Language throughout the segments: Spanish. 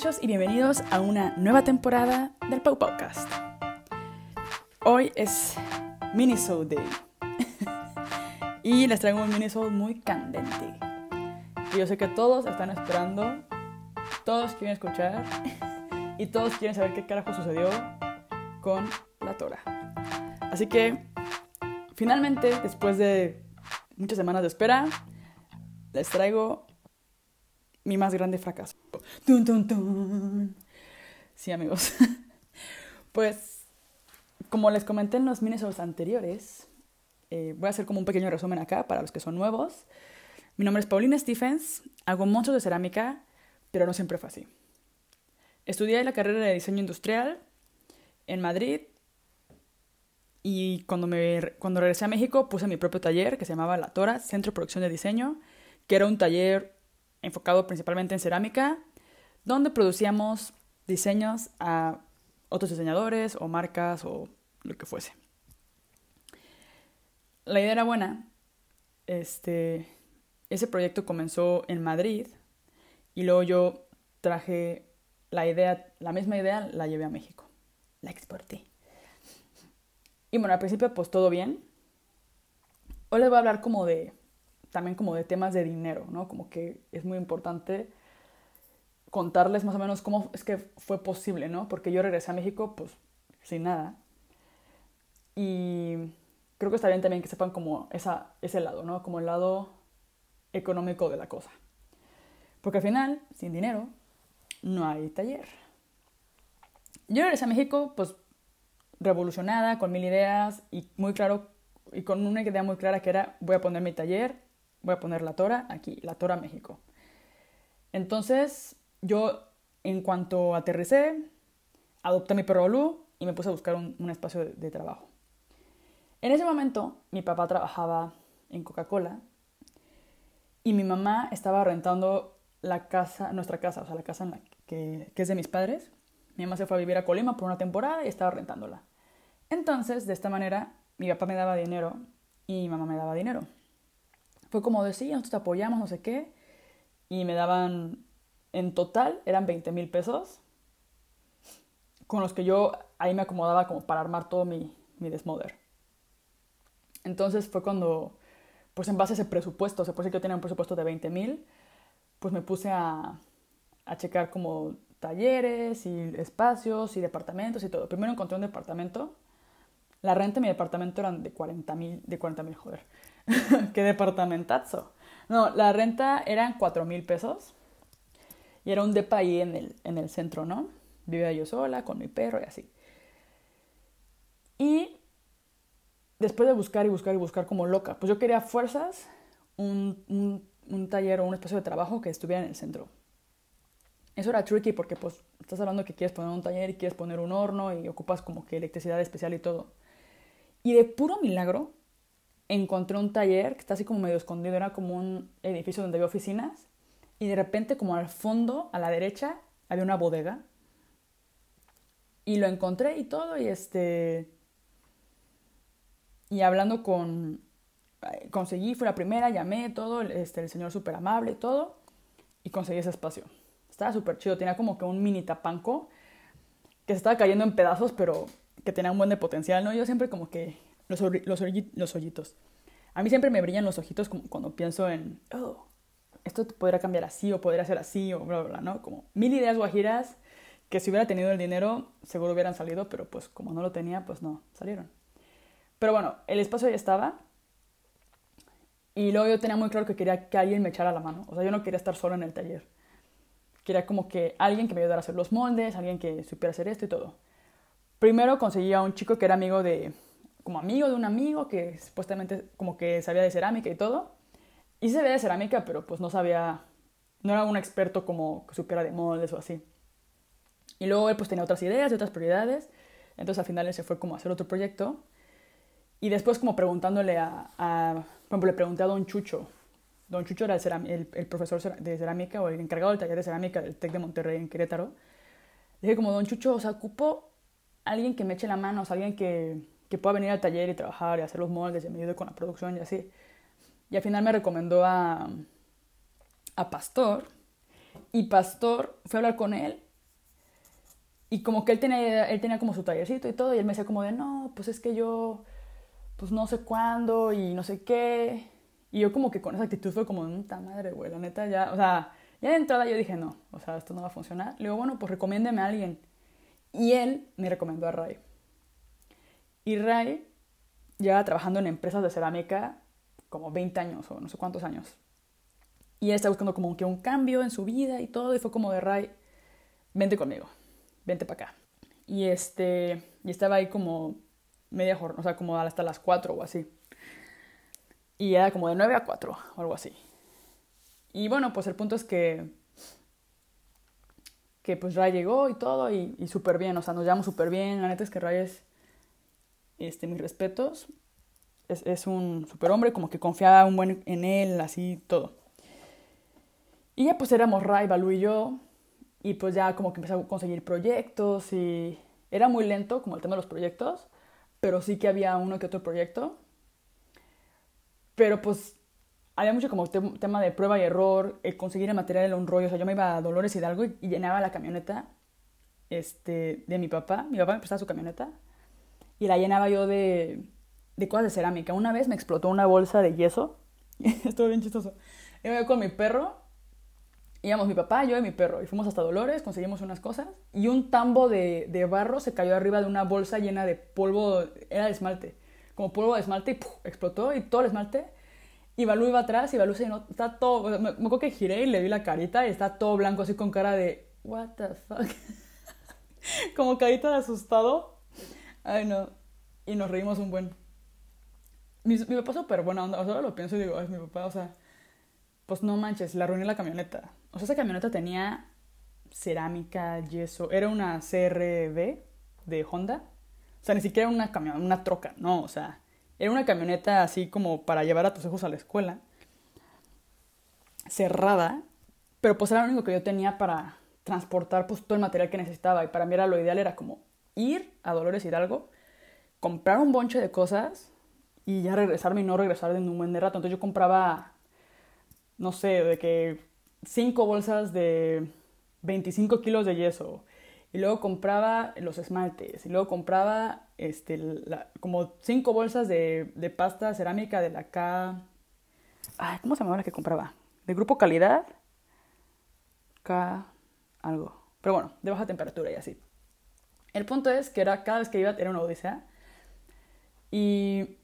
Muchachos y bienvenidos a una nueva temporada del Pau Podcast. Hoy es Minisode Day y les traigo un Minisode muy candente. Y yo sé que todos están esperando, todos quieren escuchar y todos quieren saber qué carajo sucedió con la Tora. Así que finalmente, después de muchas semanas de espera, les traigo mi más grande fracaso. Sí, amigos. pues, como les comenté en los minisodes anteriores, eh, voy a hacer como un pequeño resumen acá para los que son nuevos. Mi nombre es Paulina Stephens, hago monstruos de cerámica, pero no siempre fue así. Estudié la carrera de diseño industrial en Madrid y cuando, me, cuando regresé a México puse mi propio taller que se llamaba La Tora, Centro de Producción de Diseño, que era un taller enfocado principalmente en cerámica, donde producíamos diseños a otros diseñadores o marcas o lo que fuese. La idea era buena. Este, ese proyecto comenzó en Madrid y luego yo traje la idea, la misma idea, la llevé a México. La exporté. Y bueno, al principio pues todo bien. Hoy les voy a hablar como de también como de temas de dinero, ¿no? Como que es muy importante contarles más o menos cómo es que fue posible, ¿no? Porque yo regresé a México pues sin nada. Y creo que está bien también que sepan como esa, ese lado, ¿no? Como el lado económico de la cosa. Porque al final, sin dinero, no hay taller. Yo regresé a México pues revolucionada, con mil ideas y muy claro, y con una idea muy clara que era voy a poner mi taller Voy a poner la Tora aquí, la Tora México. Entonces, yo en cuanto aterricé, adopté mi perro Lu y me puse a buscar un, espacio de, trabajo. En ese momento, mi papá trabajaba en Coca-Cola y mi mamá estaba rentando la casa, nuestra casa, o sea, la casa en la que, que es de mis padres. Mi mamá se fue a vivir a Colima por una temporada y estaba rentándola. Entonces, de esta manera, mi papá me daba dinero y mi mamá me daba dinero fue como decía, nosotros te apoyamos, no sé qué, y me daban, en total, eran 20 mil pesos, con los que yo ahí me acomodaba como para armar todo mi, mi desmoder. Entonces fue cuando, pues en base a ese presupuesto, se puede decir que yo tenía un presupuesto de 20 mil, pues me puse a, a checar como talleres y espacios y departamentos y todo. Primero encontré un departamento. La renta de mi departamento eran de 40 mil, de 40 mil, joder. ¡Qué departamentazo! No, la renta eran cuatro mil pesos. Y era un depa ahí en el, en el centro, ¿no? Vivía yo sola, con mi perro y así. Y después de buscar y buscar y buscar como loca, pues yo quería fuerzas un, un, un taller o un espacio de trabajo que estuviera en el centro. Eso era tricky porque pues estás hablando que quieres poner un taller y quieres poner un horno y ocupas como que electricidad especial y todo. Y de puro milagro encontré un taller que está así como medio escondido, era como un edificio donde había oficinas y de repente como al fondo, a la derecha, había una bodega. Y lo encontré y todo y este y hablando con conseguí fue la primera llamé todo este el señor súper amable todo y conseguí ese espacio. Estaba súper chido tenía como que un mini tapanco que se estaba cayendo en pedazos pero que tenía un buen de potencial no yo siempre como que los, los, los hoyitos. A mí siempre me brillan los ojitos como cuando pienso en, oh, esto podría cambiar así o podría ser así o bla, bla, bla, ¿no? Como mil ideas guajiras que si hubiera tenido el dinero seguro hubieran salido, pero pues como no lo tenía, pues no, salieron. Pero bueno, el espacio ya estaba y luego yo tenía muy claro que quería que alguien me echara la mano. O sea, yo no quería estar solo en el taller. Quería como que alguien que me ayudara a hacer los moldes, alguien que supiera hacer esto y todo. Primero conseguí a un chico que era amigo de, como amigo de un amigo que supuestamente como que sabía de cerámica y todo. Y se sabía de cerámica, pero pues no sabía, no era un experto como que supiera de moldes o así. Y luego él pues tenía otras ideas y otras prioridades. Entonces al final él se fue como a hacer otro proyecto. Y después como preguntándole a, por ejemplo, le pregunté a Don Chucho. Don Chucho era el, el, profesor de cerámica o el encargado del taller de cerámica del TEC de Monterrey en Querétaro. Le dije como, Don Chucho, o sea, ocupo alguien que me eche la mano, o sea, alguien que, que pueda venir al taller y trabajar y hacer los moldes y me ayude con la producción y así. Y al final me recomendó a, a Pastor. Y Pastor fue a hablar con él y como que él tenía, él tenía como su tallercito y todo, y él me decía como de, no, pues es que yo, pues no sé cuándo y no sé qué. Y yo como que con esa actitud fue como, puta madre, güey, la neta ya, o sea, ya de entrada yo dije, no, o sea, esto no va a funcionar. Le digo, bueno, pues recomiéndeme a alguien. Y él me recomendó a Ray. Y Ray lleva trabajando en empresas de cerámica como 20 años o no sé cuántos años. Y él está buscando como que un cambio en su vida y todo, y fue como de Ray, vente conmigo vente para acá. Y, este, y estaba ahí como media jornada, o sea, como hasta las 4 o así. Y era como de 9 a 4 o algo así. Y bueno, pues el punto es que que pues Ray llegó y todo y, y súper bien, o sea, nos llevamos súper bien. La neta es que Ray es, este, mis respetos, es, es un súper hombre, como que confiaba un buen en él, así todo. Y ya pues éramos Ray, Balú y yo, y pues ya como que empecé a conseguir proyectos y era muy lento como el tema de los proyectos, pero sí que había uno que otro proyecto. Pero pues había mucho como tema de prueba y error, el conseguir el material era un rollo. O sea, yo me iba a Dolores Hidalgo y, y llenaba la camioneta este, de mi papá. Mi papá me prestaba su camioneta y la llenaba yo de, de cosas de cerámica. Una vez me explotó una bolsa de yeso. Estuvo bien chistoso. Iba con mi perro íbamos mi papá, yo y mi perro, y fuimos hasta Dolores, conseguimos unas cosas, y un tambo de, de barro se cayó arriba de una bolsa llena de polvo, era de esmalte, como polvo de esmalte, y explotó, y todo el esmalte, y Balú iba atrás, y Balú se no, está todo, me, acuerdo que giré y le vi la carita, y está todo blanco, así con cara de, what the fuck, como carita de asustado, ay no, y nos reímos un buen. Mi, mi papá súper buena onda, ahora lo pienso y digo, ay, mi papá, o sea, pues no manches, la arruiné la camioneta. O sea, esa camioneta tenía cerámica, yeso. Era una CRV de Honda. O sea, ni siquiera una camioneta, una troca, no. O sea, era una camioneta así como para llevar a tus hijos a la escuela. Cerrada. Pero pues era lo único que yo tenía para transportar pues todo el material que necesitaba. Y para mí era lo ideal, era como ir a Dolores Hidalgo, comprar un bonche de cosas y ya regresarme y no regresar de un buen de rato. Entonces yo compraba no sé, de que cinco bolsas de 25 kilos de yeso. Y luego compraba los esmaltes. Y luego compraba este, como cinco bolsas de, de, pasta cerámica de la K. Ay, ¿Cómo se llamaba la que compraba? De grupo calidad. K. Algo. Pero bueno, de baja temperatura y así. El punto es que era, cada vez que iba era una odisea. Y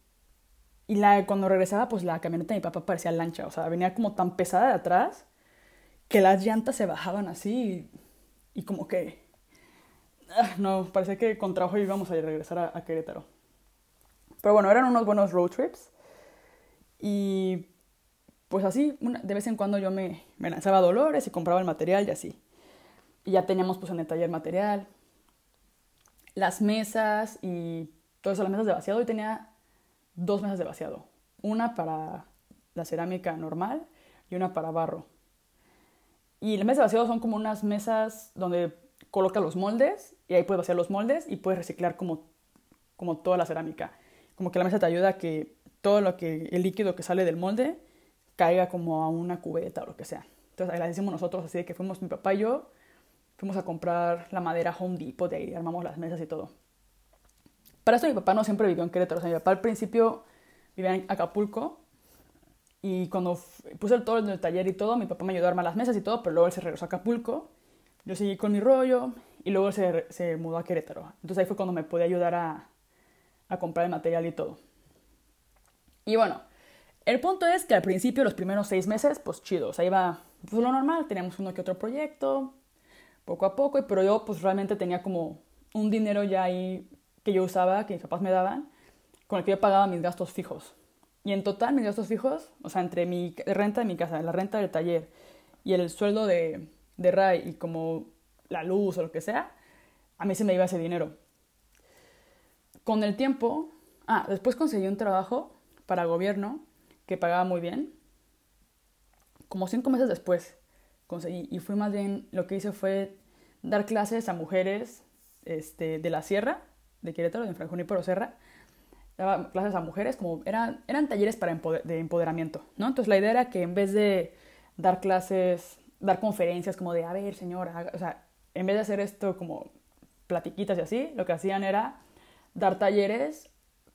y la, cuando regresaba, pues la camioneta de mi papá parecía lancha, o sea, venía como tan pesada de atrás que las llantas se bajaban así y, como que... Ah, no, parecía que con trabajo íbamos a regresar a, Querétaro. Pero bueno, eran unos buenos road trips. Y pues así, de vez en cuando yo me, me lanzaba Dolores y compraba el material y así. Y ya teníamos pues en el taller material, las mesas y todas las mesas de vaciado. Y tenía dos mesas de vaciado. Una para la cerámica normal y una para barro. Y las mesas de vaciado son como unas mesas donde colocas los moldes y ahí puedes vaciar los moldes y puedes reciclar como, como toda la cerámica. Como que la mesa te ayuda a que todo lo que, el líquido que sale del molde caiga como a una cubeta o lo que sea. Entonces hicimos nosotros, así de que fuimos mi papá y yo, fuimos a comprar la madera Home Depot, de ahí armamos las mesas y todo. Para eso mi papá no siempre vivió en Querétaro. O sea, mi papá al principio vivía en Acapulco y cuando puse el todo en el taller y todo, mi papá me ayudó a armar las mesas y todo, pero luego él se regresó a Acapulco. Yo seguí con mi rollo y luego se, se mudó a Querétaro. Entonces ahí fue cuando me pude ayudar a, a comprar el material y todo. Y bueno, el punto es que al principio, los primeros seis meses, pues chido, o sea, iba pues, lo normal, teníamos uno que otro proyecto, poco a poco, pero yo pues realmente tenía como un dinero ya ahí que yo usaba, que mis papás me daban, con el que yo pagaba mis gastos fijos. Y en total mis gastos fijos, o sea, entre mi renta de mi casa, la renta del taller y el sueldo de, de RAI y como la luz o lo que sea, a mí se me iba ese dinero. Con el tiempo, ah, después conseguí un trabajo para gobierno que pagaba muy bien. Como cinco meses después conseguí, y fui más bien, lo que hice fue dar clases a mujeres este, de la sierra de Querétaro, de Fray Junípero Serra, daba clases a mujeres, como eran, eran talleres para de empoderamiento, ¿no? Entonces la idea era que en vez de dar clases dar conferencias como de, a ver, señora, o sea, en vez de hacer esto como platiquitas y así, lo que hacían era dar talleres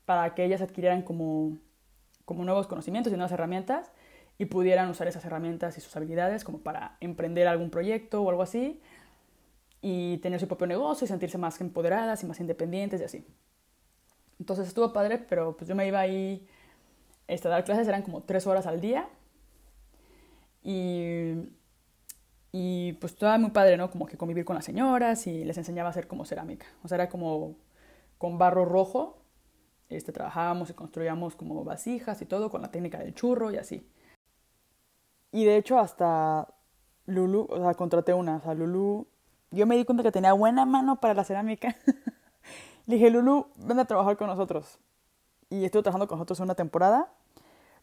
para que ellas adquirieran como, como nuevos conocimientos y nuevas herramientas y pudieran usar esas herramientas y sus habilidades como para emprender algún proyecto o algo así y tener su propio negocio y sentirse más empoderadas y más independientes y así. Entonces estuvo padre, pero pues yo me iba ahí este, a dar clases, eran como tres horas al día y, y pues estaba muy padre, ¿no? Como que convivir con las señoras y les enseñaba a hacer como cerámica. O sea, era como con barro rojo. Este, trabajábamos y construíamos como vasijas y todo con la técnica del churro y así. Y de hecho hasta Lulu, o sea, contraté una, o sea, Lulu, yo me di cuenta que tenía buena mano para la cerámica. Le dije, Lulu, ven a trabajar con nosotros. Y estuve trabajando con nosotros una temporada,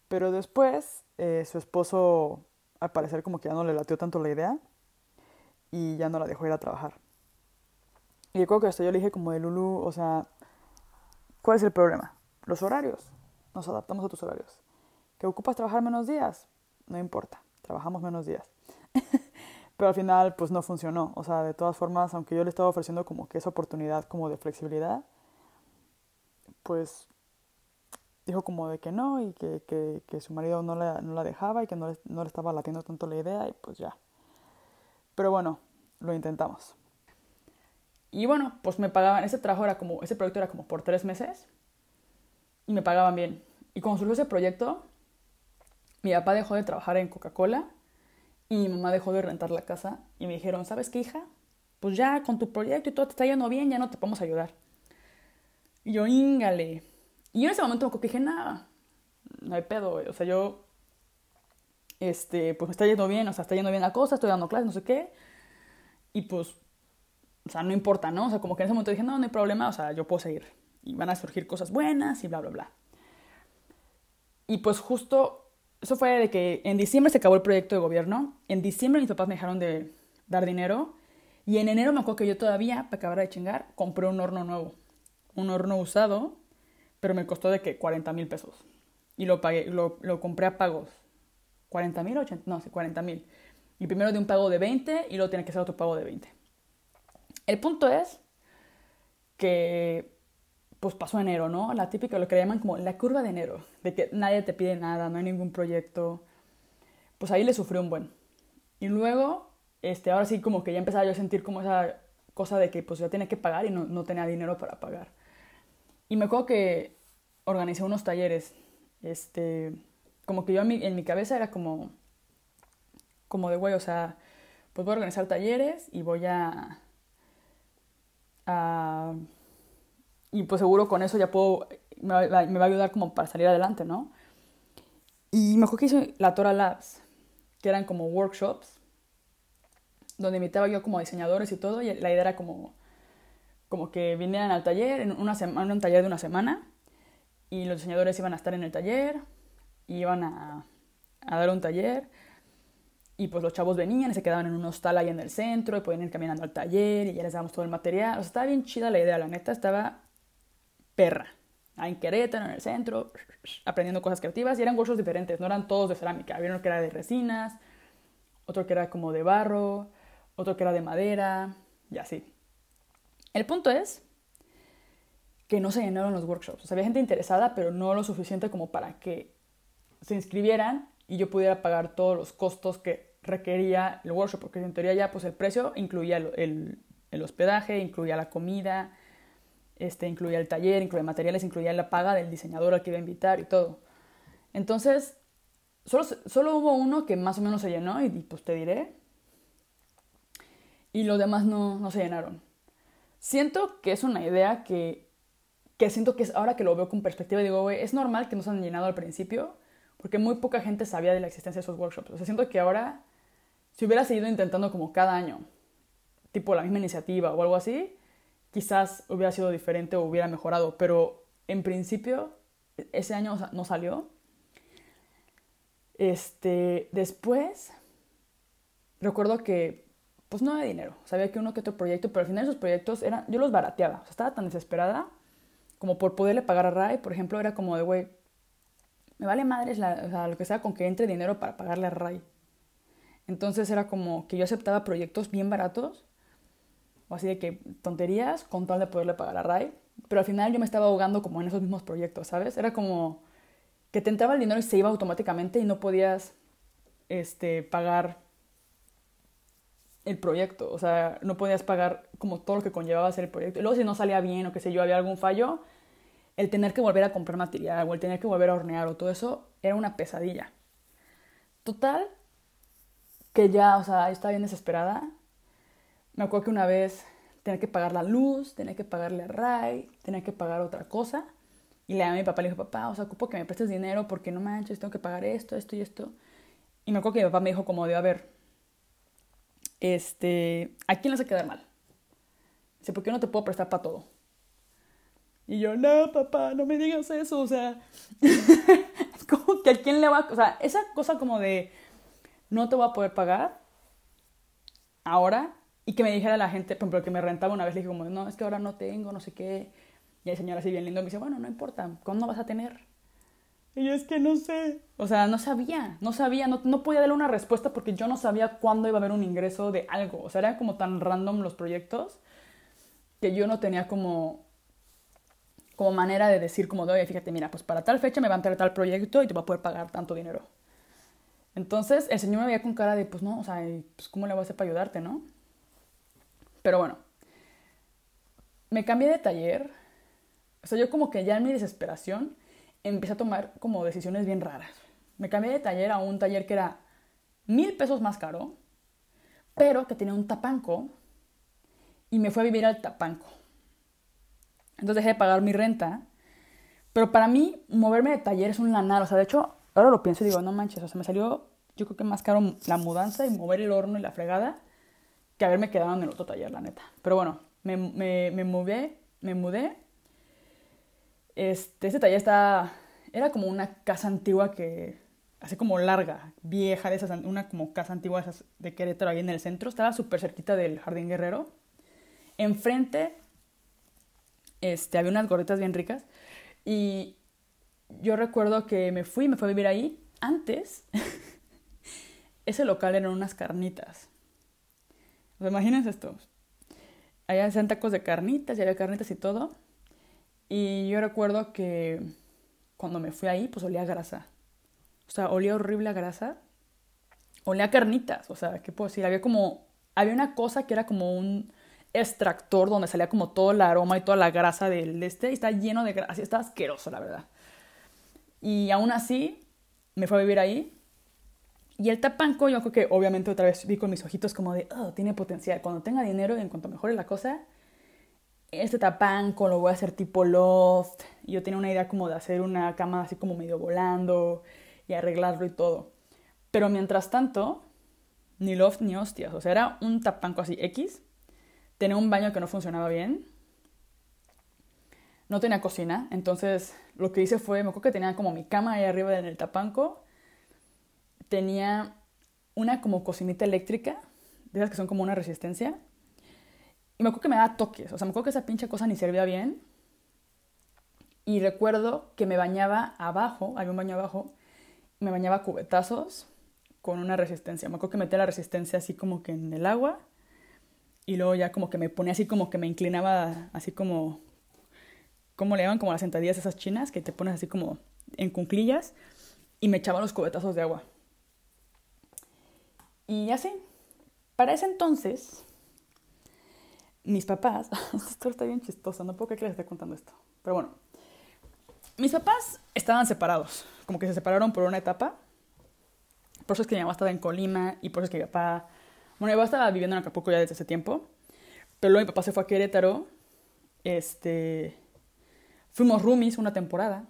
pero después eh, su esposo al parecer como que ya no le latió tanto la idea y ya no la dejó ir a trabajar. Y creo que hasta yo le dije como de Lulu, o sea, ¿cuál es el problema? Los horarios. Nos adaptamos a tus horarios. ¿Que ocupas trabajar menos días? No importa, trabajamos menos días. Pero al final pues no funcionó. O sea, de todas formas, aunque yo le estaba ofreciendo como que esa oportunidad como de flexibilidad, pues dijo como de que no y que, que, su marido no la, no la, dejaba y que no le, no le estaba latiendo tanto la idea y pues ya. Pero bueno, lo intentamos. Y bueno, pues me pagaban, ese trabajo era como, ese proyecto era como por tres meses y me pagaban bien. Y cuando surgió ese proyecto, mi papá dejó de trabajar en Coca-Cola y mi mamá dejó de rentar la casa y me dijeron, ¿sabes qué, hija? Pues ya con tu proyecto y todo te está yendo bien, ya no te podemos ayudar. Y yo, íngale, y yo en ese momento que dije, nada, no hay pedo, O sea, yo, este, pues me está yendo bien, o sea, está yendo bien la cosa, estoy dando clases, no sé qué. Y pues, o sea, no importa, ¿no? O sea, como que en ese momento dije, no, no hay problema, o sea, yo puedo seguir. Y van a surgir cosas buenas y bla, bla, bla. Y pues justo, eso fue de que en diciembre se acabó el proyecto de gobierno. En diciembre mis papás me dejaron de dar dinero. Y en enero me acuerdo que yo todavía, para acabar de chingar, compré un horno nuevo. Un horno usado pero me costó de que 40 mil pesos. Y lo pagué, lo, lo compré a pagos. ¿40 mil? No, sí, 40 mil. Y primero de un pago de 20 y luego tiene que ser otro pago de 20. El punto es que pues pasó enero, ¿no? La típica, lo que le llaman como la curva de enero, de que nadie te pide nada, no hay ningún proyecto. Pues ahí le sufrí un buen. Y luego, este, ahora sí como que ya empezaba yo a sentir como esa cosa de que pues ya tenía que pagar y no, no tenía dinero para pagar. Y me acuerdo que organicé unos talleres. Este, como que yo en mi, en mi cabeza era como, como de güey, o sea, pues voy a organizar talleres y voy a y pues seguro con eso ya puedo, me va, me va, a ayudar como para salir adelante, ¿no? Y me acuerdo que hice la Tora Labs, que eran como workshops, donde invitaba yo como diseñadores y todo, y la idea era como como que vinieran al taller, en una semana, un taller de una semana, y los diseñadores iban a estar en el taller, iban a, a, dar un taller, y pues los chavos venían y se quedaban en un hostal ahí en el centro, y podían ir caminando al taller, y ya les dábamos todo el material. O sea, estaba bien chida la idea, la neta, estaba perra. Ahí en Querétaro, en el centro, aprendiendo cosas creativas, y eran workshops diferentes, no eran todos de cerámica. Había uno que era de resinas, otro que era como de barro, otro que era de madera, y así. El punto es que no se llenaron los workshops. O sea, había gente interesada, pero no lo suficiente como para que se inscribieran y yo pudiera pagar todos los costos que requería el workshop, porque en teoría ya pues el precio incluía el, hospedaje, incluía la comida, este, incluía el taller, incluía materiales, incluía la paga del diseñador al que iba a invitar y todo. Entonces, solo, solo hubo uno que más o menos se llenó y, pues te diré, y los demás no, no se llenaron. Siento que es una idea que, que siento que es, ahora que lo veo con perspectiva, digo, güey, es normal que no se han llenado al principio, porque muy poca gente sabía de la existencia de esos workshops. O sea, siento que ahora, si hubiera seguido intentando como cada año, tipo la misma iniciativa o algo así, quizás hubiera sido diferente o hubiera mejorado, pero en principio ese año no salió. Este, después, recuerdo que pues no de dinero. Sabía que uno que otro proyecto, pero al final esos proyectos eran, yo los barateaba. O sea, estaba tan desesperada como por poderle pagar a Ray, por ejemplo, era como de, güey, me vale madres la, o sea, lo que sea con que entre dinero para pagarle a Ray. Entonces era como que yo aceptaba proyectos bien baratos, o así de que tonterías, con tal de poderle pagar a Ray. Pero al final yo me estaba ahogando como en esos mismos proyectos, ¿sabes? Era como que te entraba el dinero y se iba automáticamente y no podías este, pagar el proyecto. O sea, no podías pagar como todo lo que conllevaba hacer el proyecto. Y luego si no salía bien o qué sé yo, había algún fallo, el tener que volver a comprar material o el tener que volver a hornear o todo eso era una pesadilla. Total, que ya, o sea, estaba bien desesperada. Me acuerdo que una vez tenía que pagar la luz, tenía que pagarle a Ray, tenía que pagar otra cosa. Y le llamé a mi papá le dije, papá, o sea, ocupo que me prestes dinero porque no manches, tengo que pagar esto, esto y esto. Y me acuerdo que mi papá me dijo como de, a ver, este, ¿a quién le hace quedar mal? Dice, ¿por qué no te puedo prestar para todo? Y yo, no, papá, no me digas eso, o sea, como que a quién le va, o sea, esa cosa como de, no te voy a poder pagar ahora, y que me dijera la gente, por ejemplo, que me rentaba una vez, le dije como, no, es que ahora no tengo, no sé qué, y el señor así bien lindo me dice, bueno, no importa, ¿cuándo vas a tener? Y yo es que no sé. O sea, no sabía, no sabía, no, no podía darle una respuesta porque yo no sabía cuándo iba a haber un ingreso de algo. O sea, eran como tan random los proyectos que yo no tenía como, como manera de decir como oye, fíjate, mira, pues para tal fecha me va a entrar tal proyecto y te va a poder pagar tanto dinero. Entonces el señor me veía con cara de, pues no, o sea, pues ¿cómo le voy a hacer para ayudarte, no? Pero bueno, me cambié de taller. O sea, yo como que ya en mi desesperación empecé a tomar como decisiones bien raras. Me cambié de taller a un taller que era mil pesos más caro, pero que tenía un tapanco y me fui a vivir al tapanco. Entonces dejé de pagar mi renta, pero para mí moverme de taller es un lanar, o sea, de hecho, ahora lo pienso y digo, no manches, o sea, me salió yo creo que más caro la mudanza y mover el horno y la fregada que haberme quedado en el otro taller, la neta. Pero bueno, me, me, me mudé, me mudé este, este taller está, era como una casa antigua que, así como larga, vieja, de esas, una como casa antigua de Querétaro ahí en el centro, estaba súper cerquita del Jardín Guerrero. Enfrente este, había unas gorritas bien ricas y yo recuerdo que me fui, me fui a vivir ahí. Antes, ese local eran unas carnitas. ¿Os imagínense esto? Allá hacían tacos de carnitas y había carnitas y todo. Y yo recuerdo que cuando me fui ahí, pues olía grasa. O sea, olía horrible a grasa. Olía a carnitas. O sea, ¿qué puedo decir? Había como. Había una cosa que era como un extractor donde salía como todo el aroma y toda la grasa del este. Y está lleno de grasa. Está asqueroso, la verdad. Y aún así, me fui a vivir ahí. Y el tapanco, yo creo que obviamente otra vez vi con mis ojitos como de, oh, tiene potencial. Cuando tenga dinero y en cuanto mejore la cosa, este tapanco lo voy a hacer tipo loft. Yo tenía una idea como de hacer una cama así como medio volando y arreglarlo y todo. Pero mientras tanto, ni loft ni hostias. O sea, era un tapanco así X. Tenía un baño que no funcionaba bien. No tenía cocina. Entonces lo que hice fue, me acuerdo que tenía como mi cama ahí arriba en el tapanco. Tenía una como cocinita eléctrica. De esas que son como una resistencia y me acuerdo que me daba toques, o sea, me acuerdo que esa pinche cosa ni servía bien. Y recuerdo que me bañaba abajo, había un baño abajo, me bañaba cubetazos con una resistencia. Me acuerdo que metía la resistencia así como que en el agua y luego ya como que me ponía así como que me inclinaba así como, ¿cómo le llaman? Como las sentadillas esas chinas que te pones así como en cunclillas y me echaba los cubetazos de agua. Y así, para ese entonces, mis papás, esto está bien chistoso, no puedo creer que les esté contando esto, pero bueno, mis papás estaban separados, como que se separaron por una etapa, por eso es que mi mamá estaba en Colima y por eso es que mi papá, bueno, mi papá estaba viviendo en Acapulco ya desde ese tiempo, pero luego mi papá se fue a Querétaro, este, fuimos roomies una temporada,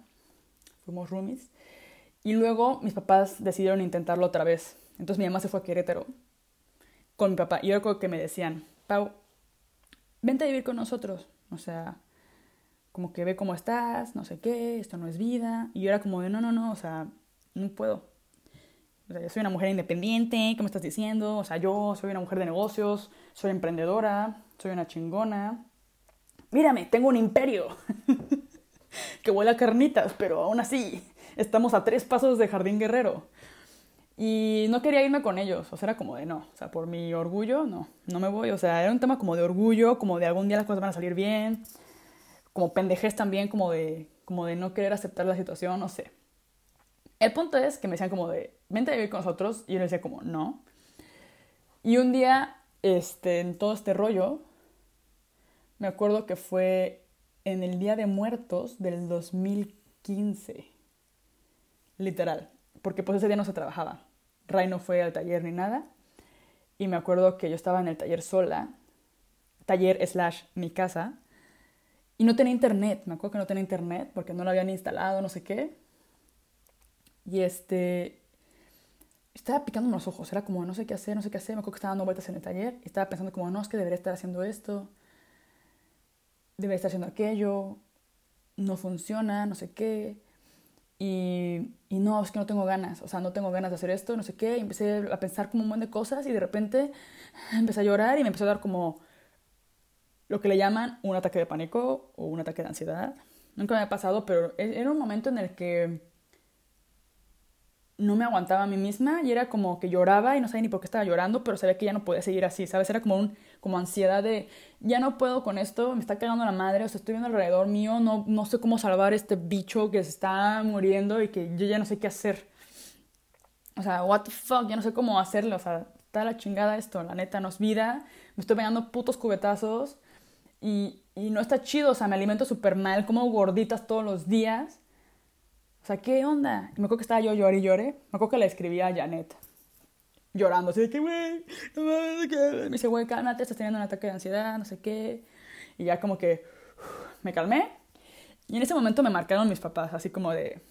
fuimos roomies, y luego mis papás decidieron intentarlo otra vez, entonces mi mamá se fue a Querétaro con mi papá, y yo recuerdo que me decían, Pau, vente a vivir con nosotros. O sea, como que ve cómo estás, no sé qué, esto no es vida. Y yo era como de, no, no, no, o sea, no puedo. O sea, yo soy una mujer independiente, ¿qué me estás diciendo? O sea, yo soy una mujer de negocios, soy emprendedora, soy una chingona. Mírame, tengo un imperio que huele a carnitas, pero aún así estamos a tres pasos de Jardín Guerrero. Y no quería irme con ellos, o sea, era como de no, o sea, por mi orgullo, no, no me voy, o sea, era un tema como de orgullo, como de algún día las cosas van a salir bien, como pendejez también, como de, como de no querer aceptar la situación, no sé. El punto es que me decían como de, vente a vivir con nosotros, y yo les decía como, no. Y un día, este, en todo este rollo, me acuerdo que fue en el Día de Muertos del 2015, literal, porque pues ese día no se trabajaba. Ray no fue al taller ni nada. Y me acuerdo que yo estaba en el taller sola, taller slash mi casa, y no tenía internet. Me acuerdo que no tenía internet porque no lo habían instalado, no sé qué. Y este. Estaba picando los ojos, era como no sé qué hacer, no sé qué hacer. Me acuerdo que estaba dando vueltas en el taller y estaba pensando, como no, es que debería estar haciendo esto, debería estar haciendo aquello, no funciona, no sé qué. Y, y, no, es que no tengo ganas, o sea, no tengo ganas de hacer esto, no sé qué. Y empecé a pensar como un montón de cosas y de repente empecé a llorar y me empezó a dar como lo que le llaman un ataque de pánico o un ataque de ansiedad. Nunca me ha pasado, pero e, era un momento en el que no me aguantaba a mí misma y era como que lloraba y no sabía ni por qué estaba llorando, pero sabía que ya no podía seguir así, ¿sabes? Era como un como ansiedad de ya no puedo con esto, me está cagando la madre, o sea, estoy viendo alrededor mío, no, no sé cómo salvar este bicho que se está muriendo y que yo ya no sé qué hacer. O sea, what the fuck, ya no sé cómo hacerlo, o sea, está la chingada esto, la neta, no es vida, me estoy pegando putos cubetazos y, y no está chido, o sea, me alimento súper mal, como gorditas todos los días o sea, ¿qué onda? Y me acuerdo que estaba yo lloré y lloré. Me acuerdo que le escribí a Janet. Llorando, así de que, güey, no. Me dice, güey, cálmate, estás teniendo un ataque de ansiedad, no sé qué. Y ya como que me calmé. Y en ese momento me marcaron mis papás, así como de,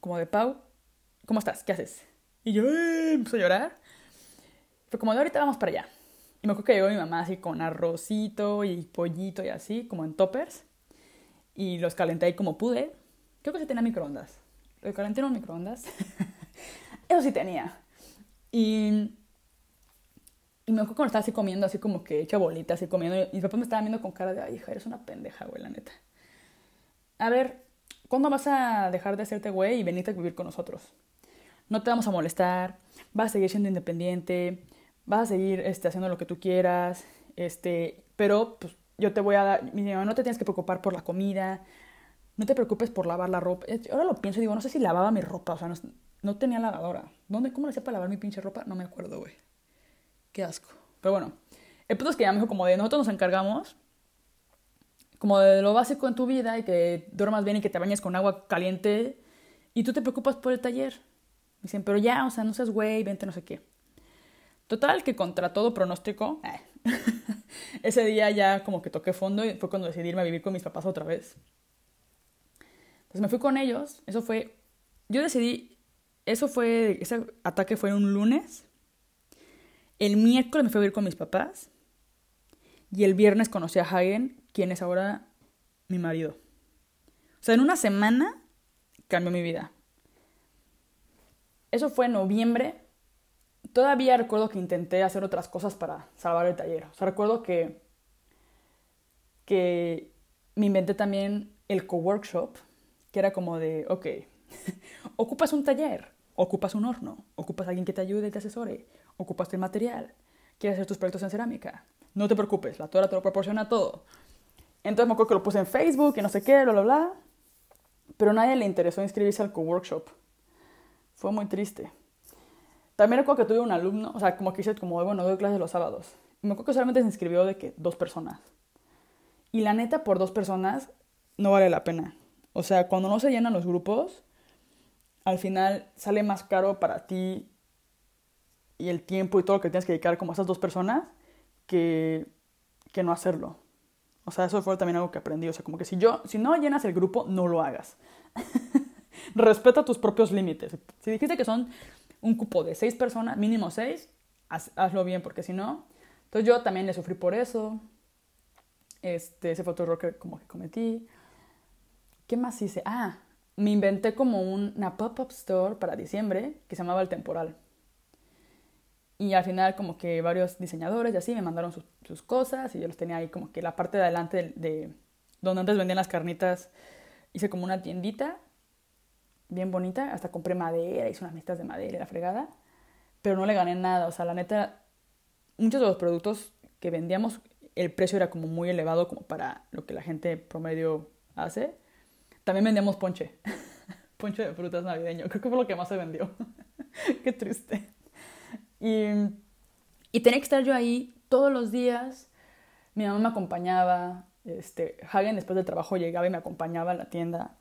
como de, Pau, ¿cómo estás? ¿Qué haces? Y yo, eh, empecé a llorar. Fue como de, ahorita vamos para allá. Y me acuerdo que llegó mi mamá así con arrocito y pollito y así, como en toppers. Y los calenté ahí como pude. Creo que sí tenía microondas. Lo calenté en un microondas. Eso sí tenía. Y, y me acuerdo cuando estaba así comiendo, así como que hecha bolita, así comiendo. Y mi papá me estaba viendo con cara de, ay, hija, eres una pendeja, güey, la neta. A ver, ¿cuándo vas a dejar de hacerte güey y venirte a vivir con nosotros? No te vamos a molestar, vas a seguir siendo independiente, vas a seguir este, haciendo lo que tú quieras, este, pero pues yo te voy a dar, no te tienes que preocupar por la comida, no te preocupes por lavar la ropa. Ahora lo pienso y digo, no sé si lavaba mi ropa, o sea, no, tenía lavadora. ¿Dónde, ¿Cómo le hacía para lavar mi pinche ropa? No me acuerdo, güey. Qué asco. Pero bueno, el punto es que ya me dijo como de nosotros nos encargamos como de lo básico en tu vida y que duermas bien y que te bañes con agua caliente y tú te preocupas por el taller. Dicen, pero ya, o sea, no seas güey, vente, no sé qué. Total, que contra todo pronóstico, ese día ya como que toqué fondo y fue cuando decidí irme a vivir con mis papás otra vez. Entonces me fui con ellos. Eso fue. Yo decidí. Eso fue. Ese ataque fue un lunes. El miércoles me fui a vivir con mis papás. Y el viernes conocí a Hagen, quien es ahora mi marido. O sea, en una semana cambió mi vida. Eso fue en noviembre. Todavía recuerdo que intenté hacer otras cosas para salvar el taller. O sea, recuerdo que, que me inventé también el co-workshop, que era como de, ok, ocupas un taller, ocupas un horno, ocupas a alguien que te ayude y te asesore, ocupas el material, quieres hacer tus proyectos en cerámica, no te preocupes, la Tora te lo proporciona todo. Entonces me acuerdo que lo puse en Facebook y no sé qué, bla, bla, bla, pero nadie le interesó inscribirse al co-workshop. Fue muy triste. También recuerdo que tuve un alumno, o sea, como que hice como, bueno, doy clases los sábados. Y me acuerdo que solamente se inscribió de que dos personas. Y la neta, por dos personas, no vale la pena. O sea, cuando no se llenan los grupos, al final sale más caro para ti y el tiempo y todo lo que tienes que dedicar como a esas dos personas que, que no hacerlo. O sea, eso fue también algo que aprendí. O sea, como que si yo, si no llenas el grupo, no lo hagas. Respeta tus propios límites. Si dijiste que son un cupo de seis personas, mínimo seis, hazlo bien, porque si no. Entonces yo también le sufrí por eso. Este, ese fue error que como que cometí. ¿Qué más hice? Ah, me inventé como una pop-up store para diciembre que se llamaba El Temporal. Y al final como que varios diseñadores y así me mandaron sus, cosas y yo los tenía ahí como que la parte de adelante de, donde antes vendían las carnitas hice como una tiendita bien bonita, hasta compré madera, hice unas mesas de madera y la fregada, pero no le gané nada, o sea, la neta, muchos de los productos que vendíamos, el precio era como muy elevado como para lo que la gente promedio hace. También vendíamos ponche, ponche de frutas navideño, creo que fue lo que más se vendió, qué triste. Y, y tenía que estar yo ahí todos los días, mi mamá me acompañaba, este, Hagen después del trabajo llegaba y me acompañaba a la tienda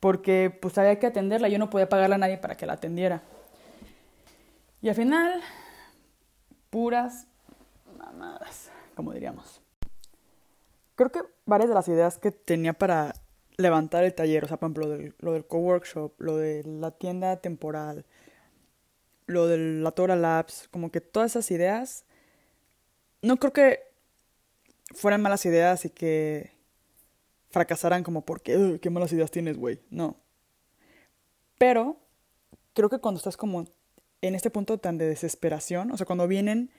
porque pues había que atenderla, yo no podía pagarle a nadie para que la atendiera. Y al final, puras mamadas, como diríamos. Creo que varias de las ideas que tenía para levantar el taller, o sea, por ejemplo, lo del, co-workshop, lo de la tienda temporal, lo de la Tora Labs, como que todas esas ideas, no creo que fueran malas ideas y que fracasaran como porque, qué malas ideas tienes, güey. No. Pero creo que cuando estás como en este punto tan de desesperación, o sea, cuando vienen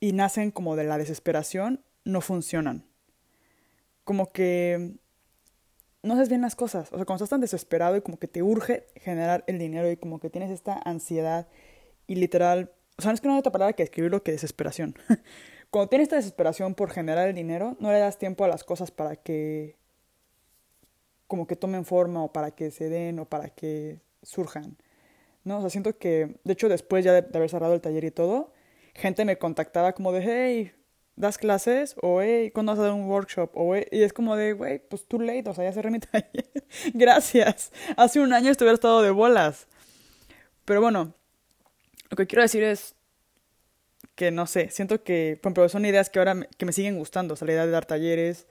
y nacen como de la desesperación, no funcionan. Como que no haces bien las cosas. O sea, cuando estás tan desesperado y como que te urge generar el dinero y como que tienes esta ansiedad y literal, o sea, no es que no hay otra palabra que escribirlo que desesperación. cuando tienes esta desesperación por generar el dinero, no le das tiempo a las cosas para que como que tomen forma o para que se den o para que surjan. ¿No? O sea, siento que, de hecho, después ya de, haber cerrado el taller y todo, gente me contactaba como de, hey, ¿das clases? O, hey, ¿cuándo vas a dar un workshop? O, y es como de, güey, pues too late, o sea, ya cerré mi taller. Gracias. Hace un año estuviera estado de bolas. Pero bueno, lo que quiero decir es, que no sé, siento que, por ejemplo, son ideas que ahora me, que me siguen gustando, o sea, la idea de dar talleres.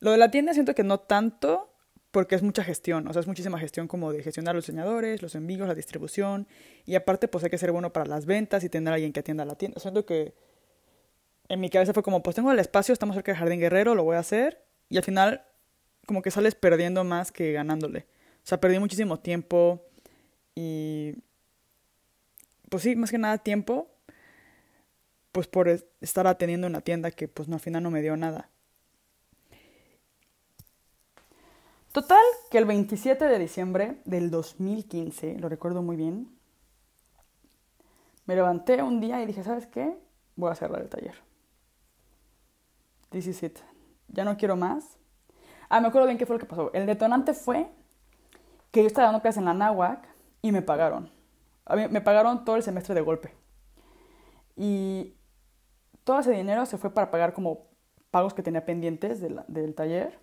Lo de la tienda siento que no tanto, porque es mucha gestión, o sea, es muchísima gestión como de gestionar los diseñadores, los envíos, la distribución, y aparte pues hay que ser bueno para las ventas y tener a alguien que atienda la tienda. Siento que en mi cabeza fue como, pues tengo el espacio, estamos cerca de Jardín Guerrero, lo voy a hacer, y al final como que sales perdiendo más que ganándole. O sea, perdí muchísimo tiempo y... Pues sí, más que nada tiempo, pues por estar atendiendo una tienda que pues no, al final no me dio nada. Total, que el 27 de diciembre del 2015, lo recuerdo muy bien, me levanté un día y dije, ¿sabes qué? Voy a cerrar el taller. This is it. Ya no quiero más. Ah, me acuerdo bien qué fue lo que pasó. El detonante fue que yo estaba dando clases en la NAWAC y me pagaron. A mí, me pagaron todo el semestre de golpe. Y todo ese dinero se fue para pagar como pagos que tenía pendientes del taller.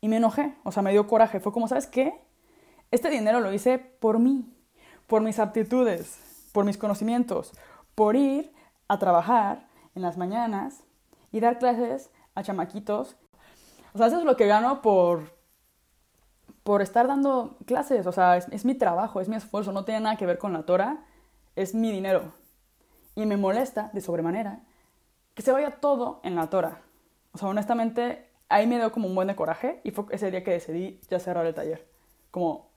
Y me enojé, o sea, me dio coraje. Fue como, ¿sabes qué? Este dinero lo hice por mí, por mis aptitudes, por mis conocimientos, por ir a trabajar en las mañanas y dar clases a chamaquitos. O sea, eso es lo que gano por, por estar dando clases. O sea, es, es mi trabajo, es mi esfuerzo, no tiene nada que ver con la Tora, es mi dinero. Y me molesta de sobremanera que se vaya todo en la tora. O sea, honestamente, ahí me dio como un buen de coraje y fue ese día que decidí ya cerrar el taller. Como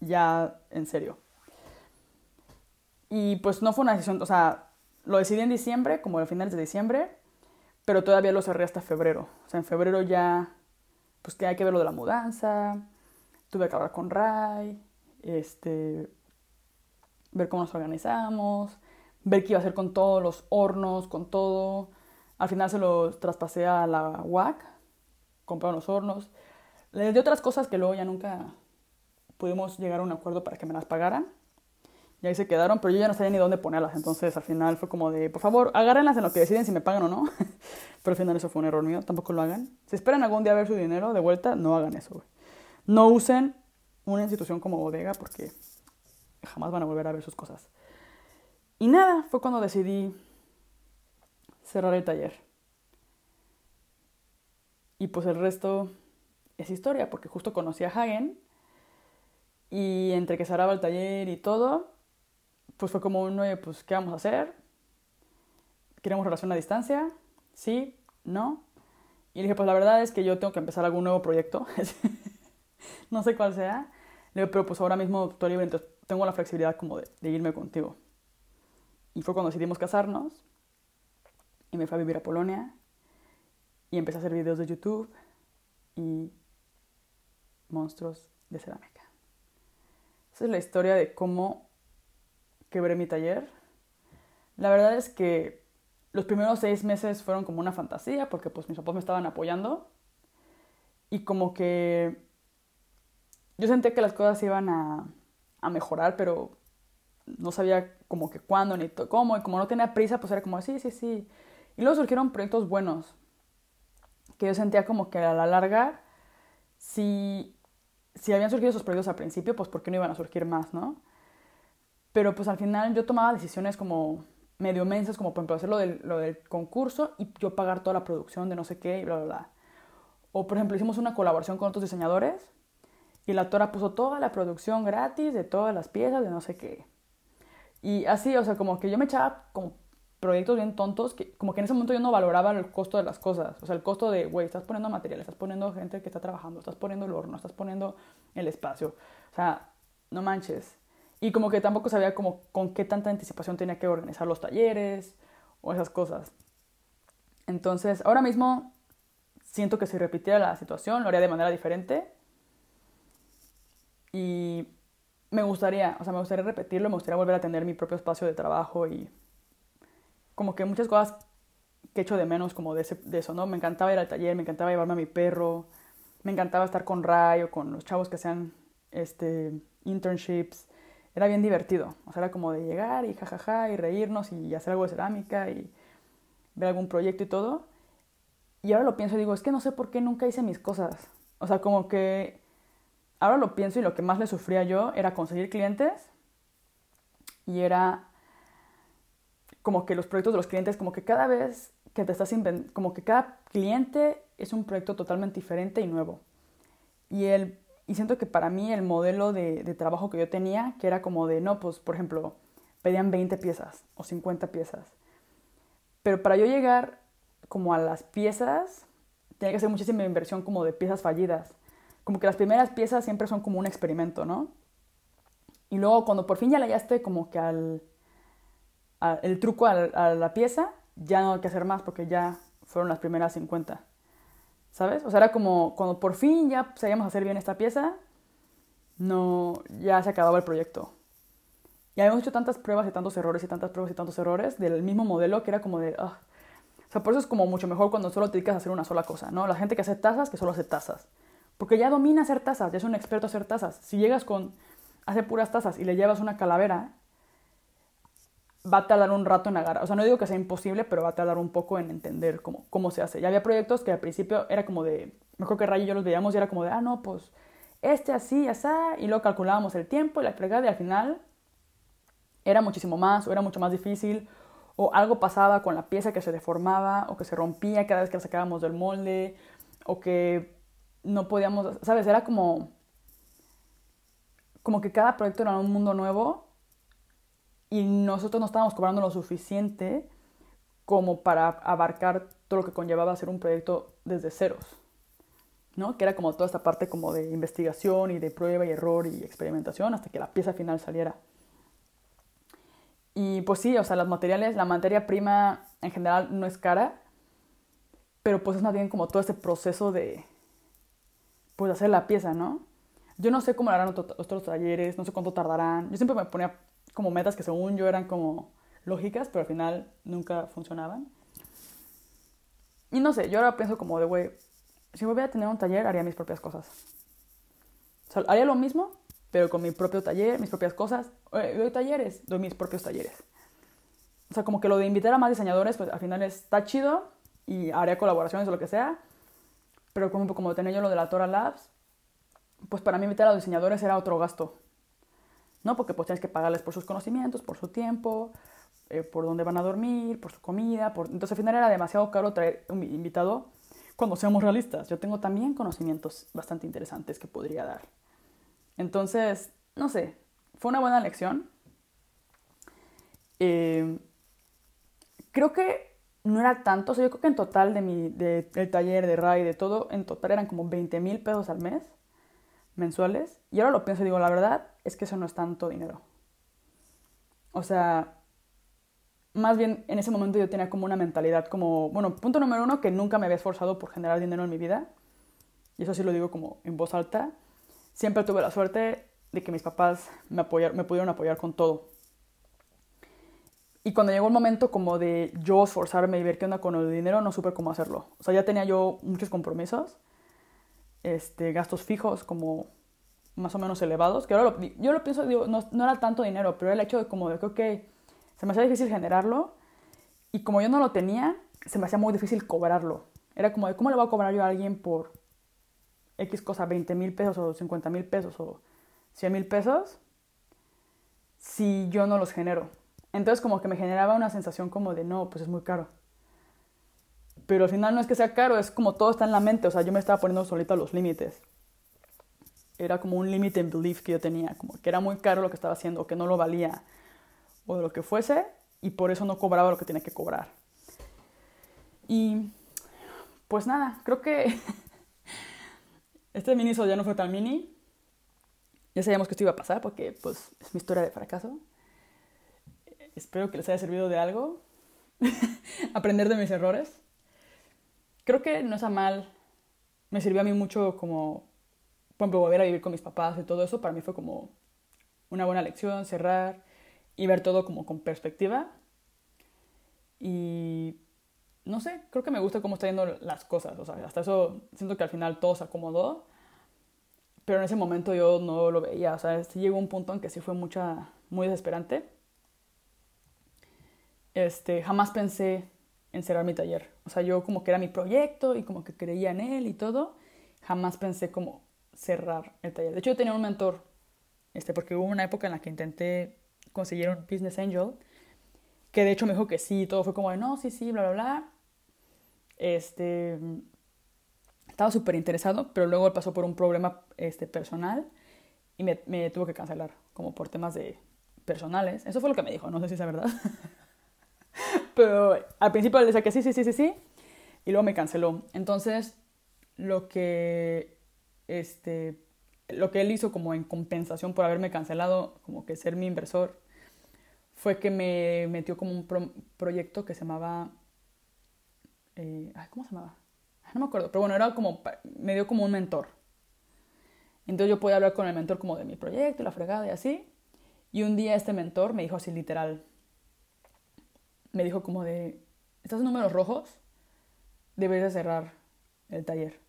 ya en serio. Y pues no fue una decisión, o sea, lo decidí en diciembre, como a finales de diciembre, pero todavía lo cerré hasta febrero. O sea, en febrero ya, pues que hay que ver lo de la mudanza, tuve que hablar con Ray, este, ver cómo nos organizamos, ver qué iba a hacer con todos los hornos, con todo. Al final se los traspasé a la UAC, compraron los hornos. Les di otras cosas que luego ya nunca pudimos llegar a un acuerdo para que me las pagaran. Y ahí se quedaron, pero yo ya no sabía ni dónde ponerlas. Entonces al final fue como de, por favor, agárrenlas en lo que deciden si me pagan o no. pero al final eso fue un error mío, tampoco lo hagan. Si esperan algún día ver su dinero de vuelta, no hagan eso. No usen una institución como bodega porque jamás van a volver a ver sus cosas. Y nada, fue cuando decidí cerrar el taller. Y pues el resto es historia, porque justo conocí a Hagen y entre que cerraba el taller y todo, pues fue como un, pues, ¿qué vamos a hacer? ¿Queremos relación a distancia? ¿Sí? ¿No? Y le dije, pues la verdad es que yo tengo que empezar algún nuevo proyecto. no sé cuál sea. Le dije, pero pues ahora mismo estoy libre, entonces tengo la flexibilidad como de irme contigo. Y fue cuando decidimos casarnos y me fui a vivir a Polonia y empecé a hacer videos de YouTube y monstruos de cerámica. Esa es la historia de cómo quebré mi taller. La verdad es que los primeros seis meses fueron como una fantasía porque pues mis papás me estaban apoyando y como que yo sentí que las cosas iban a, a mejorar, pero no sabía como que cuándo ni cómo y como no tenía prisa pues era como sí, sí, sí. Y luego surgieron proyectos buenos que yo sentía como que a la larga si, si habían surgido esos proyectos al principio, pues ¿por qué no iban a surgir más, no? Pero pues al final yo tomaba decisiones como medio mensas, como por ejemplo hacer lo del, lo del concurso y yo pagar toda la producción de no sé qué y bla, bla, bla. O por ejemplo hicimos una colaboración con otros diseñadores y la autora puso toda la producción gratis de todas las piezas de no sé qué. Y así, o sea, como que yo me echaba como proyectos bien tontos, que como que en ese momento yo no valoraba el costo de las cosas. O sea, el costo de, güey, estás poniendo material, estás poniendo gente que está trabajando, estás poniendo el horno, estás poniendo el espacio. O sea, no manches. Y como que tampoco sabía como con qué tanta anticipación tenía que organizar los talleres o esas cosas. Entonces, ahora mismo siento que si repitiera la situación lo haría de manera diferente. Y me gustaría, o sea, me gustaría repetirlo, me gustaría volver a tener mi propio espacio de trabajo y como que muchas cosas que echo de menos como de, eso, ¿no? Me encantaba ir al taller, me encantaba llevarme a mi perro, me encantaba estar con Ray o con los chavos que hacían este, internships. Era bien divertido, o sea, era como de llegar y jajaja y reírnos y hacer algo de cerámica y ver algún proyecto y todo. Y ahora lo pienso y digo, es que no sé por qué nunca hice mis cosas. O sea, como que ahora lo pienso y lo que más le sufría yo era conseguir clientes y era como que los proyectos de los clientes, como que cada vez que te estás inventando, como que cada cliente es un proyecto totalmente diferente y nuevo. Y, el, y siento que para mí el modelo de, de, trabajo que yo tenía, que era como de, no, pues por ejemplo, pedían 20 piezas o 50 piezas. Pero para yo llegar como a las piezas, tenía que hacer muchísima inversión como de piezas fallidas. Como que las primeras piezas siempre son como un experimento, ¿no? Y luego cuando por fin ya le hallaste como que al, el truco a, la pieza, ya no hay que hacer más porque ya fueron las primeras 50. ¿Sabes? O sea, era como cuando por fin ya sabíamos hacer bien esta pieza, no, ya se acababa el proyecto. Y habíamos hecho tantas pruebas y tantos errores y tantas pruebas y tantos errores del mismo modelo que era como de... o sea, por eso es como mucho mejor cuando solo te dedicas a hacer una sola cosa, ¿no? La gente que hace tazas, que solo hace tazas. Porque ya domina hacer tazas, ya es un experto hacer tazas. Si llegas con... hace puras tazas y le llevas una calavera, va a tardar un rato en agarrar. O sea, no digo que sea imposible, pero va a tardar un poco en entender cómo, cómo se hace. Ya había proyectos que al principio era como de, mejor que Ray y yo los veíamos y era como de, ah, no, pues este así, así, y luego calculábamos el tiempo y la fregada y al final era muchísimo más o era mucho más difícil o algo pasaba con la pieza que se deformaba o que se rompía cada vez que la sacábamos del molde o que no podíamos, ¿sabes? Era como como que cada proyecto era un mundo nuevo y nosotros no estábamos cobrando lo suficiente como para abarcar todo lo que conllevaba hacer un proyecto desde ceros, ¿no? Que era como toda esta parte como de investigación y de prueba y error y experimentación hasta que la pieza final saliera. Y pues sí, o sea, los materiales, la materia prima en general no es cara, pero pues es más bien como todo este proceso de, pues hacer la pieza, ¿no? Yo no sé cómo harán otros talleres, no sé cuánto tardarán. Yo siempre me ponía como metas que según yo eran como lógicas, pero al final nunca funcionaban. Y no sé, yo ahora pienso como de, güey, si voy a tener un taller, haría mis propias cosas. O sea, haría lo mismo, pero con mi propio taller, mis propias cosas. doy talleres, doy mis propios talleres. O sea, como que lo de invitar a más diseñadores, pues al final está chido y haría colaboraciones o lo que sea. Pero como, como tenía yo lo de la Tora Labs, pues para mí invitar a los diseñadores era otro gasto. ¿no? Porque pues tienes que pagarles por sus conocimientos, por su tiempo, eh, por dónde van a dormir, por su comida. Por... Entonces al final era demasiado caro traer un invitado cuando seamos realistas. Yo tengo también conocimientos bastante interesantes que podría dar. Entonces, no sé, fue una buena lección. Eh, creo que no era tanto, o sea, yo creo que en total de mi, de, del taller, de RAI, de todo, en total eran como 20 mil pesos al mes mensuales. Y ahora lo pienso y digo, la verdad es que eso no es tanto dinero. O sea, más bien en ese momento yo tenía como una mentalidad como, bueno, punto número uno, que nunca me había esforzado por generar dinero en mi vida. Y eso sí lo digo como en voz alta. siempre tuve la suerte de que mis papás me, me pudieron apoyar con todo. Y cuando llegó el momento como de yo esforzarme y ver qué onda con el dinero, no supe cómo hacerlo. O sea, ya tenía yo muchos compromisos, este, gastos fijos como más o menos elevados, que ahora yo lo pienso, no, era tanto dinero, pero el hecho de como de que, ok, se me hacía difícil generarlo y como yo no lo tenía, se me hacía muy difícil cobrarlo. Era como de, ¿cómo le voy a cobrar yo a alguien por X cosa, 20 mil pesos o 50 mil pesos o 100 mil pesos si yo no los genero? Entonces como que me generaba una sensación como de, no, pues es muy caro. Pero al final no es que sea caro, es como todo está en la mente, o sea, yo me estaba poniendo solita los límites era como un límite en belief que yo tenía, como que era muy caro lo que estaba haciendo, que no lo valía, o lo que fuese, y por eso no cobraba lo que tenía que cobrar. Y pues nada, creo que este mini ya no fue tan mini. Ya sabíamos que esto iba a pasar porque pues es mi historia de fracaso. Espero que les haya servido de algo. Aprender de mis errores. Creo que no está mal. Me sirvió a mí mucho como por ejemplo, volver a vivir con mis papás y todo eso, para mí fue como una buena lección, cerrar y ver todo como con perspectiva. Y no sé, creo que me gusta cómo están yendo las cosas. O sea, hasta eso siento que al final todo se acomodó. Pero en ese momento yo no lo veía. O sea, sí llegó un punto en que sí fue mucha, muy desesperante. Este, jamás pensé en cerrar mi taller. O sea, yo como que era mi proyecto y como que creía en él y todo. Jamás pensé como cerrar el taller. De hecho, yo tenía un mentor, este, porque hubo una época en la que intenté conseguir un business angel, que de hecho me dijo que sí, todo fue como de no, sí, sí, bla, bla, bla. Este, estaba súper interesado, pero luego pasó por un problema este, personal y me, me tuvo que cancelar, como por temas de personales. Eso fue lo que me dijo, no sé si es verdad. pero al principio le decía que sí, sí, sí, sí, sí, y luego me canceló. Entonces, lo que este, lo que él hizo como en compensación por haberme cancelado, como que ser mi inversor, fue que me metió como un proyecto que se llamaba... Eh, ¿Cómo se llamaba? No me acuerdo, pero bueno, era como, me dio como un mentor. Entonces yo podía hablar con el mentor como de mi proyecto, la fregada y así. Y un día este mentor me dijo así literal, me dijo como de, ¿estás en números rojos? Deberías cerrar el taller.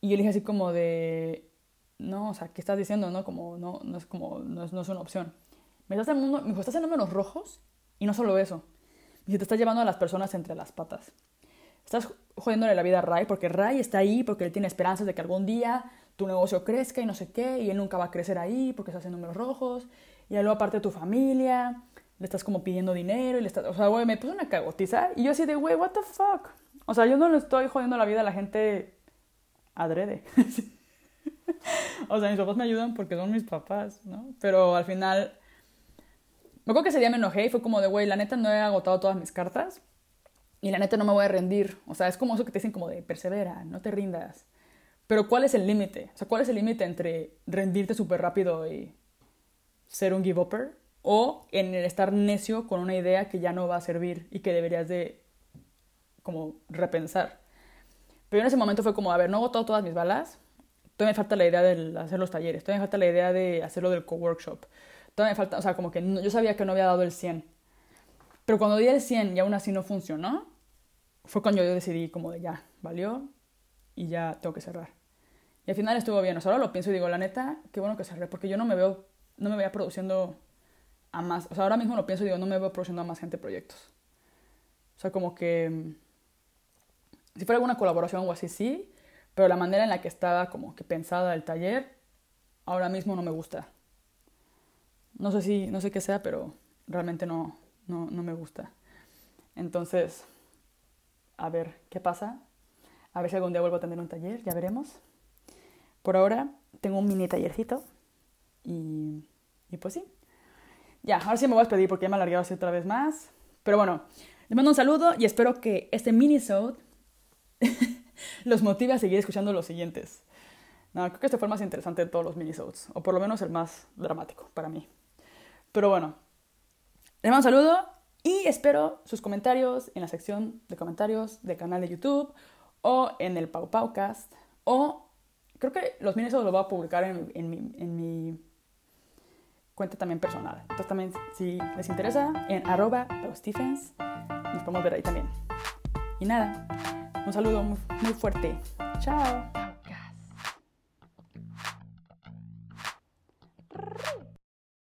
Y yo le dije así como de, no, o sea, ¿qué estás diciendo? No, como, no, no es como, no es, no es una opción. Me, estás en, me dijo, estás en números rojos y no solo eso. Dice, te estás llevando a las personas entre las patas. Estás jodiéndole la vida a Ray porque Ray está ahí porque él tiene esperanzas de que algún día tu negocio crezca y no sé qué, y él nunca va a crecer ahí porque estás en números rojos. Y luego aparte de tu familia, le estás como pidiendo dinero y le estás, o sea, güey, me puso una cagotiza y yo así de, güey, what the fuck. O sea, yo no le estoy jodiendo la vida a la gente adrede. o sea, mis papás me ayudan porque son mis papás, ¿no? Pero al final, me acuerdo que ese día me enojé y fue como de, güey, la neta no he agotado todas mis cartas y la neta no me voy a rendir. O sea, es como eso que te dicen como de, persevera, no te rindas. Pero ¿cuál es el límite? O sea, ¿cuál es el límite entre rendirte súper rápido y ser un give-upper? O en el estar necio con una idea que ya no va a servir y que deberías de como repensar. Pero en ese momento fue como, a ver, no he agotado todas mis balas, todavía me falta la idea de hacer los talleres, todavía me falta la idea de hacerlo del co-workshop, todavía me falta, o sea, como que yo sabía que no había dado el 100. Pero cuando di el 100 y aún así no funcionó, fue cuando yo decidí como de ya, valió y ya tengo que cerrar. Y al final estuvo bien, o sea, ahora lo pienso y digo, la neta, qué bueno que cerré, porque yo no me veo, no me veía produciendo a más, o sea, ahora mismo lo pienso y digo, no me veo produciendo a más gente proyectos. O sea, como que si fuera alguna colaboración o así, sí, pero la manera en la que estaba como que pensada el taller, ahora mismo no me gusta. No sé si, no sé qué sea, pero realmente no, no, no me gusta. Entonces, a ver qué pasa. A ver si algún día vuelvo a tener un taller, ya veremos. Por ahora tengo un mini tallercito y, y pues sí. Ya, ahora sí me voy a despedir porque ya me he alargado así otra vez más. Pero bueno, les mando un saludo y espero que este mini-sode los motive a seguir escuchando los siguientes. No, creo que este fue el más interesante de todos los minisodes, o por lo menos el más dramático para mí. Pero bueno, les mando un saludo y espero sus comentarios en la sección de comentarios del canal de YouTube o en el Pau Paucast o creo que los minisodes los voy a publicar en, en, mi, en mi cuenta también personal. Entonces también si les interesa, en arroba Stephens, nos podemos ver ahí también. Y nada, un saludo muy, muy fuerte. Chao.